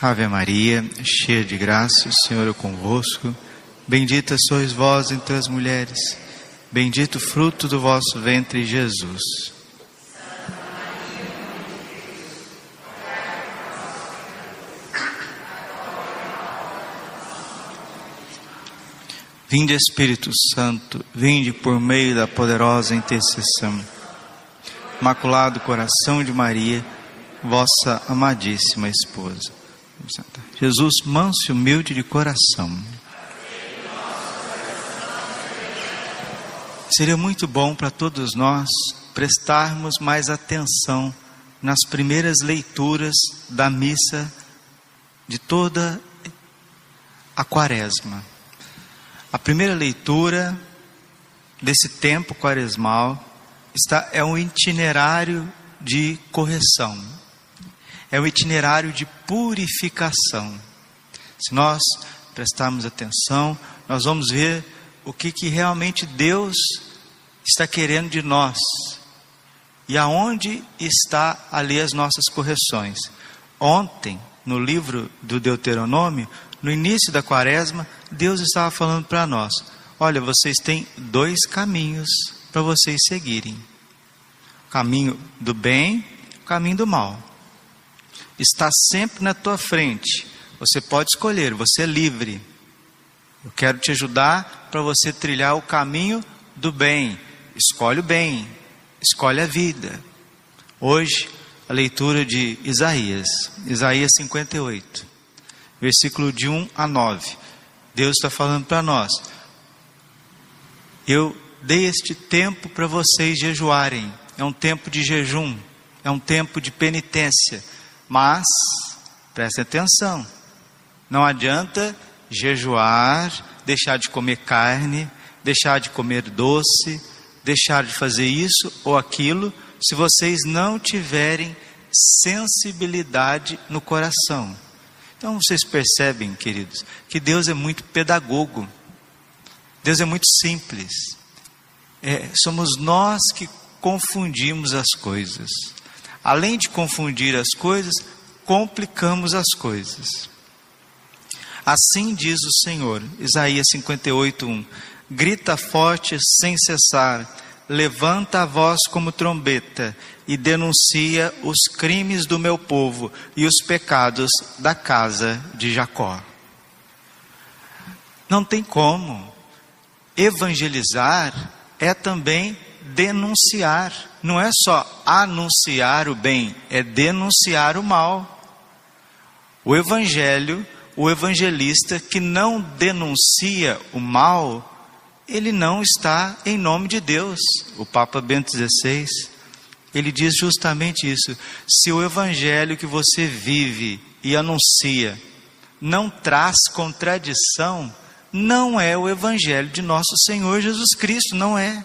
Ave Maria, cheia de graça, o Senhor é convosco. Bendita sois vós entre as mulheres. Bendito o fruto do vosso ventre, Jesus. Vinde Espírito Santo, vinde por meio da poderosa intercessão. Imaculado coração de Maria, vossa amadíssima esposa. Jesus, manso e humilde de coração. Seria muito bom para todos nós prestarmos mais atenção nas primeiras leituras da missa de toda a quaresma. A primeira leitura desse tempo quaresmal está, é um itinerário de correção, é um itinerário de purificação. Se nós prestarmos atenção, nós vamos ver o que, que realmente Deus está querendo de nós e aonde está ali as nossas correções. Ontem, no livro do Deuteronômio, no início da quaresma, Deus estava falando para nós: olha, vocês têm dois caminhos para vocês seguirem: o caminho do bem, o caminho do mal está sempre na tua frente. Você pode escolher, você é livre. Eu quero te ajudar para você trilhar o caminho do bem. Escolhe o bem, escolhe a vida. Hoje, a leitura de Isaías, Isaías 58, versículo de 1 a 9. Deus está falando para nós: Eu dei este tempo para vocês jejuarem. É um tempo de jejum, é um tempo de penitência mas, preste atenção, não adianta jejuar, deixar de comer carne, deixar de comer doce, deixar de fazer isso ou aquilo, se vocês não tiverem sensibilidade no coração. Então vocês percebem, queridos, que Deus é muito pedagogo, Deus é muito simples. É, somos nós que confundimos as coisas além de confundir as coisas, complicamos as coisas. Assim diz o Senhor, Isaías 58:1. Grita forte sem cessar, levanta a voz como trombeta e denuncia os crimes do meu povo e os pecados da casa de Jacó. Não tem como. Evangelizar é também denunciar. Não é só anunciar o bem, é denunciar o mal. O evangelho, o evangelista que não denuncia o mal, ele não está em nome de Deus. O Papa Bento XVI, ele diz justamente isso. Se o evangelho que você vive e anuncia não traz contradição, não é o evangelho de nosso Senhor Jesus Cristo, não é.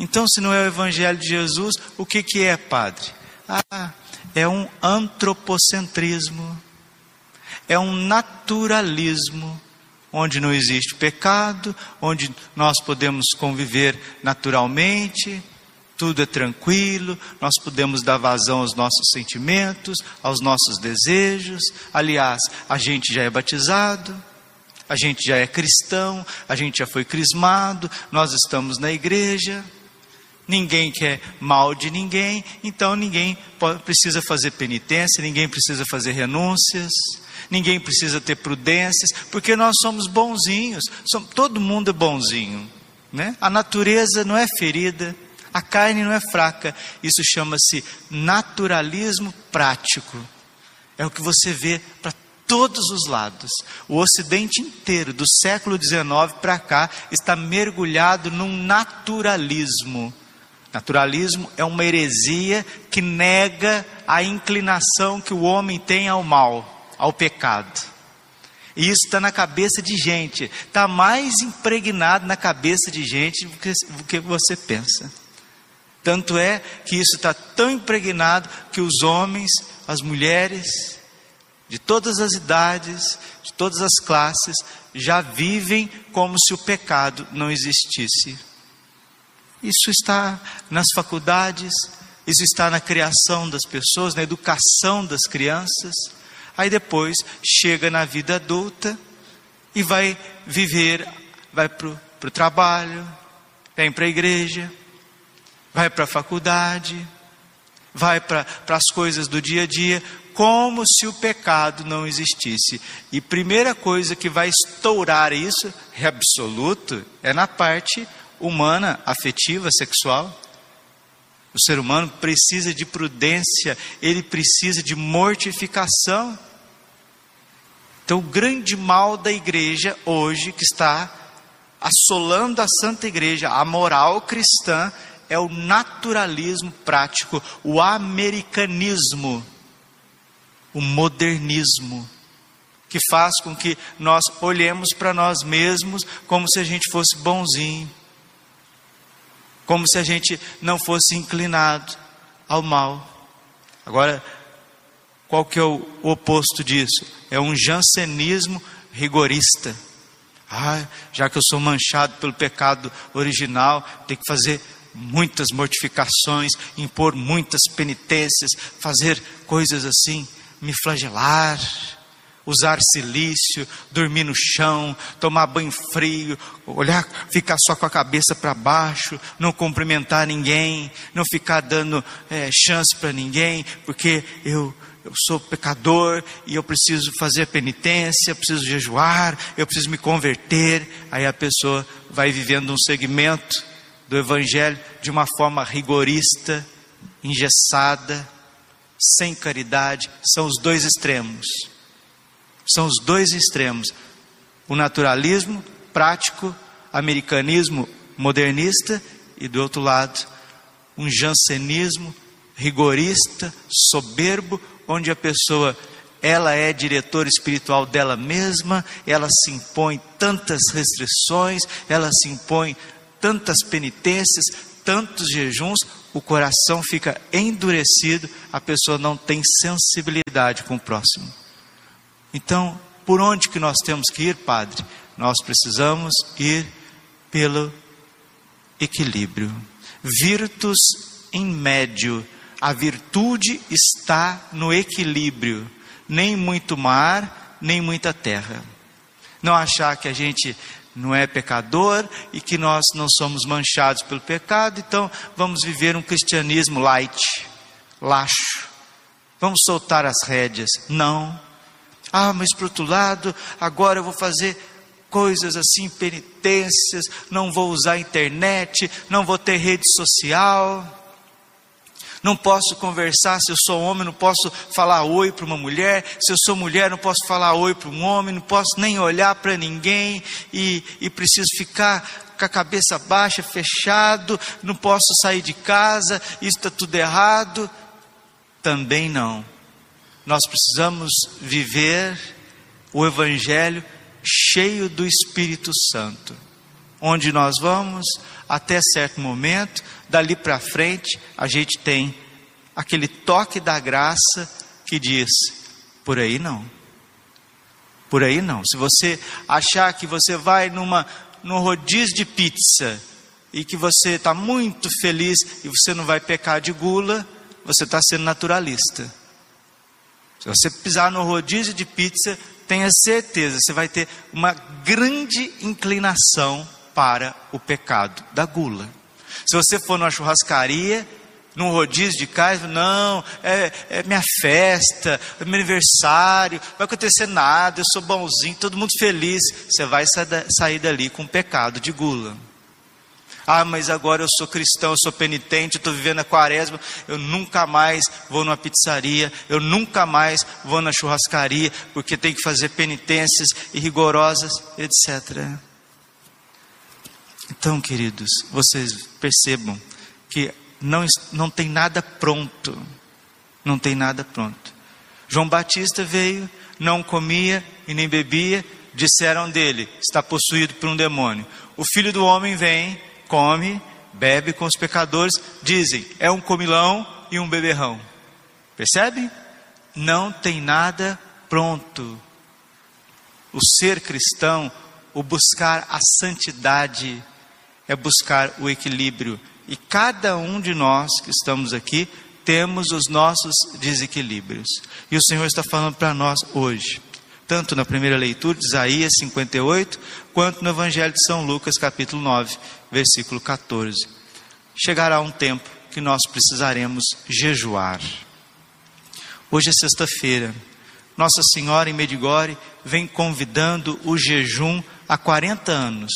Então, se não é o Evangelho de Jesus, o que, que é, Padre? Ah, é um antropocentrismo, é um naturalismo, onde não existe pecado, onde nós podemos conviver naturalmente, tudo é tranquilo, nós podemos dar vazão aos nossos sentimentos, aos nossos desejos. Aliás, a gente já é batizado, a gente já é cristão, a gente já foi crismado, nós estamos na igreja ninguém quer mal de ninguém, então ninguém precisa fazer penitência, ninguém precisa fazer renúncias, ninguém precisa ter prudências, porque nós somos bonzinhos, somos, todo mundo é bonzinho, né? A natureza não é ferida, a carne não é fraca, isso chama-se naturalismo prático. É o que você vê para todos os lados. O Ocidente inteiro, do século XIX para cá, está mergulhado num naturalismo. Naturalismo é uma heresia que nega a inclinação que o homem tem ao mal, ao pecado. E isso está na cabeça de gente, está mais impregnado na cabeça de gente do que, do que você pensa. Tanto é que isso está tão impregnado que os homens, as mulheres, de todas as idades, de todas as classes, já vivem como se o pecado não existisse. Isso está nas faculdades, isso está na criação das pessoas, na educação das crianças. aí depois chega na vida adulta e vai viver, vai para o trabalho, vem para a igreja, vai para a faculdade, vai para as coisas do dia a dia, como se o pecado não existisse. E primeira coisa que vai estourar isso, é absoluto, é na parte humana, afetiva, sexual. O ser humano precisa de prudência, ele precisa de mortificação. Então, o grande mal da igreja hoje, que está assolando a Santa Igreja, a moral cristã, é o naturalismo prático, o americanismo, o modernismo, que faz com que nós olhemos para nós mesmos como se a gente fosse bonzinho como se a gente não fosse inclinado ao mal. Agora, qual que é o oposto disso? É um jansenismo rigorista. Ah, já que eu sou manchado pelo pecado original, tem que fazer muitas mortificações, impor muitas penitências, fazer coisas assim, me flagelar usar silício, dormir no chão, tomar banho frio, olhar, ficar só com a cabeça para baixo, não cumprimentar ninguém, não ficar dando é, chance para ninguém, porque eu eu sou pecador e eu preciso fazer penitência, preciso jejuar, eu preciso me converter. Aí a pessoa vai vivendo um segmento do Evangelho de uma forma rigorista, engessada, sem caridade. São os dois extremos. São os dois extremos: o naturalismo prático, americanismo modernista, e do outro lado, um jansenismo rigorista, soberbo, onde a pessoa ela é diretora espiritual dela mesma, ela se impõe tantas restrições, ela se impõe tantas penitências, tantos jejuns, o coração fica endurecido, a pessoa não tem sensibilidade com o próximo. Então, por onde que nós temos que ir, Padre? Nós precisamos ir pelo equilíbrio. Virtus em médio. A virtude está no equilíbrio. Nem muito mar, nem muita terra. Não achar que a gente não é pecador e que nós não somos manchados pelo pecado, então vamos viver um cristianismo light, laxo. Vamos soltar as rédeas. Não. Ah, mas por outro lado, agora eu vou fazer coisas assim, penitências, não vou usar internet, não vou ter rede social, não posso conversar, se eu sou homem, não posso falar oi para uma mulher, se eu sou mulher, não posso falar oi para um homem, não posso nem olhar para ninguém e, e preciso ficar com a cabeça baixa, fechado, não posso sair de casa, isso está tudo errado. Também não nós precisamos viver o Evangelho cheio do Espírito Santo. Onde nós vamos, até certo momento, dali para frente, a gente tem aquele toque da graça que diz: por aí não. Por aí não. Se você achar que você vai numa num rodízio de pizza e que você está muito feliz e você não vai pecar de gula, você está sendo naturalista. Se você pisar no rodízio de pizza, tenha certeza, você vai ter uma grande inclinação para o pecado da gula. Se você for numa churrascaria, num rodízio de carne, não, é, é minha festa, é meu aniversário, não vai acontecer nada, eu sou bonzinho, todo mundo feliz. Você vai sair dali com pecado de gula. Ah, mas agora eu sou cristão, eu sou penitente, estou vivendo a quaresma, eu nunca mais vou numa pizzaria, eu nunca mais vou na churrascaria, porque tem que fazer penitências e rigorosas, etc. Então, queridos, vocês percebam que não, não tem nada pronto. Não tem nada pronto. João Batista veio, não comia e nem bebia, disseram dele: está possuído por um demônio. O filho do homem vem, come, bebe com os pecadores, dizem, é um comilão e um beberrão. Percebe? Não tem nada pronto. O ser cristão, o buscar a santidade, é buscar o equilíbrio. E cada um de nós que estamos aqui temos os nossos desequilíbrios. E o Senhor está falando para nós hoje, tanto na primeira leitura de Isaías 58, quanto no Evangelho de São Lucas, capítulo 9, versículo 14. Chegará um tempo que nós precisaremos jejuar. Hoje é sexta-feira. Nossa Senhora em Medigore vem convidando o jejum há 40 anos,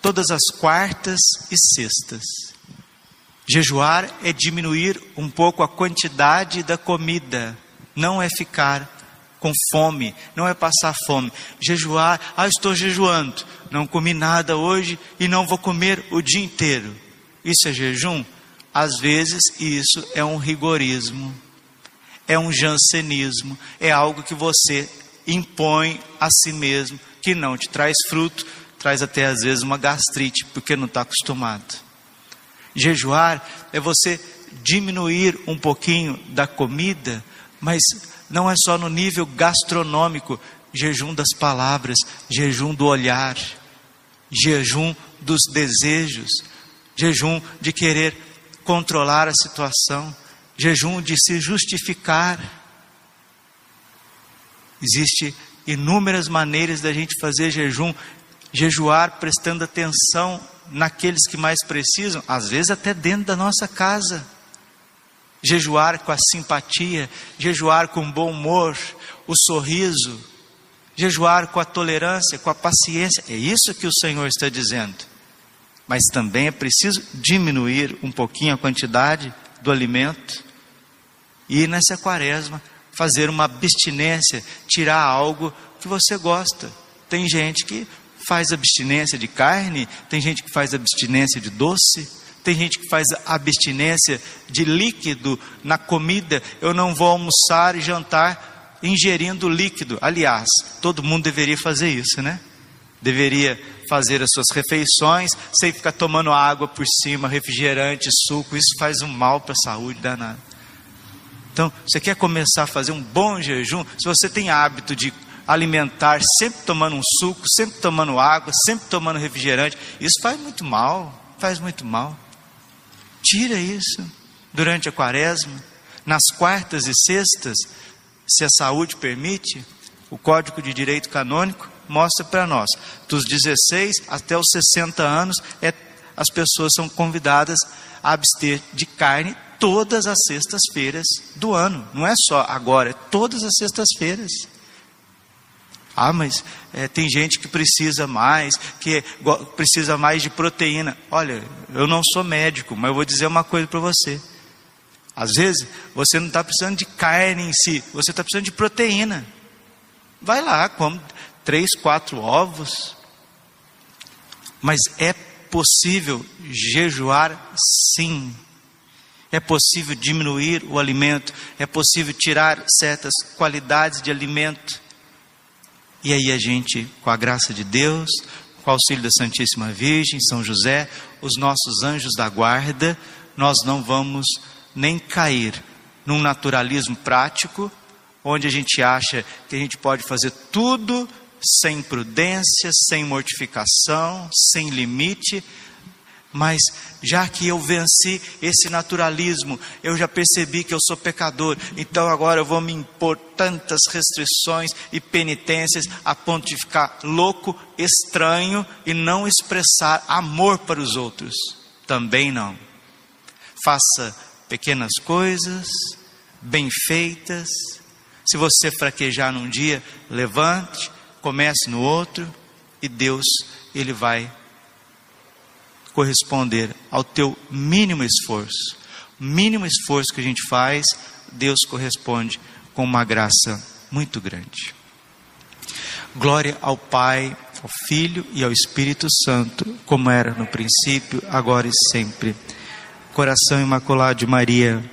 todas as quartas e sextas. Jejuar é diminuir um pouco a quantidade da comida, não é ficar com fome, não é passar fome. Jejuar, ah, estou jejuando, não comi nada hoje e não vou comer o dia inteiro. Isso é jejum? Às vezes isso é um rigorismo, é um jansenismo, é algo que você impõe a si mesmo, que não te traz fruto, traz até às vezes uma gastrite, porque não está acostumado. Jejuar é você diminuir um pouquinho da comida, mas não é só no nível gastronômico, jejum das palavras, jejum do olhar, jejum dos desejos, jejum de querer controlar a situação, jejum de se justificar. Existem inúmeras maneiras da gente fazer jejum, jejuar prestando atenção naqueles que mais precisam, às vezes até dentro da nossa casa. Jejuar com a simpatia, jejuar com o bom humor, o sorriso, jejuar com a tolerância, com a paciência. É isso que o Senhor está dizendo. Mas também é preciso diminuir um pouquinho a quantidade do alimento e nessa quaresma fazer uma abstinência, tirar algo que você gosta. Tem gente que faz abstinência de carne, tem gente que faz abstinência de doce, tem gente que faz abstinência de líquido na comida. Eu não vou almoçar e jantar ingerindo líquido. Aliás, todo mundo deveria fazer isso, né? Deveria fazer as suas refeições sem ficar tomando água por cima, refrigerante, suco. Isso faz um mal para a saúde danado. Então, você quer começar a fazer um bom jejum? Se você tem hábito de alimentar, sempre tomando um suco, sempre tomando água, sempre tomando refrigerante, isso faz muito mal, faz muito mal. Tira isso durante a quaresma, nas quartas e sextas, se a saúde permite, o Código de Direito Canônico mostra para nós, dos 16 até os 60 anos, é, as pessoas são convidadas a abster de carne todas as sextas-feiras do ano. Não é só agora, é todas as sextas-feiras. Ah, mas é, tem gente que precisa mais, que precisa mais de proteína. Olha, eu não sou médico, mas eu vou dizer uma coisa para você. Às vezes, você não está precisando de carne em si, você está precisando de proteína. Vai lá, come três, quatro ovos. Mas é possível jejuar sim. É possível diminuir o alimento, é possível tirar certas qualidades de alimento e aí a gente, com a graça de Deus, com o auxílio da Santíssima Virgem, São José, os nossos anjos da guarda, nós não vamos nem cair num naturalismo prático, onde a gente acha que a gente pode fazer tudo sem prudência, sem mortificação, sem limite, mas já que eu venci esse naturalismo, eu já percebi que eu sou pecador, então agora eu vou me impor tantas restrições e penitências a ponto de ficar louco, estranho e não expressar amor para os outros. Também não. Faça pequenas coisas, bem feitas. Se você fraquejar num dia, levante, comece no outro e Deus ele vai corresponder ao teu mínimo esforço. Mínimo esforço que a gente faz, Deus corresponde com uma graça muito grande. Glória ao Pai, ao Filho e ao Espírito Santo, como era no princípio, agora e sempre. Coração Imaculado de Maria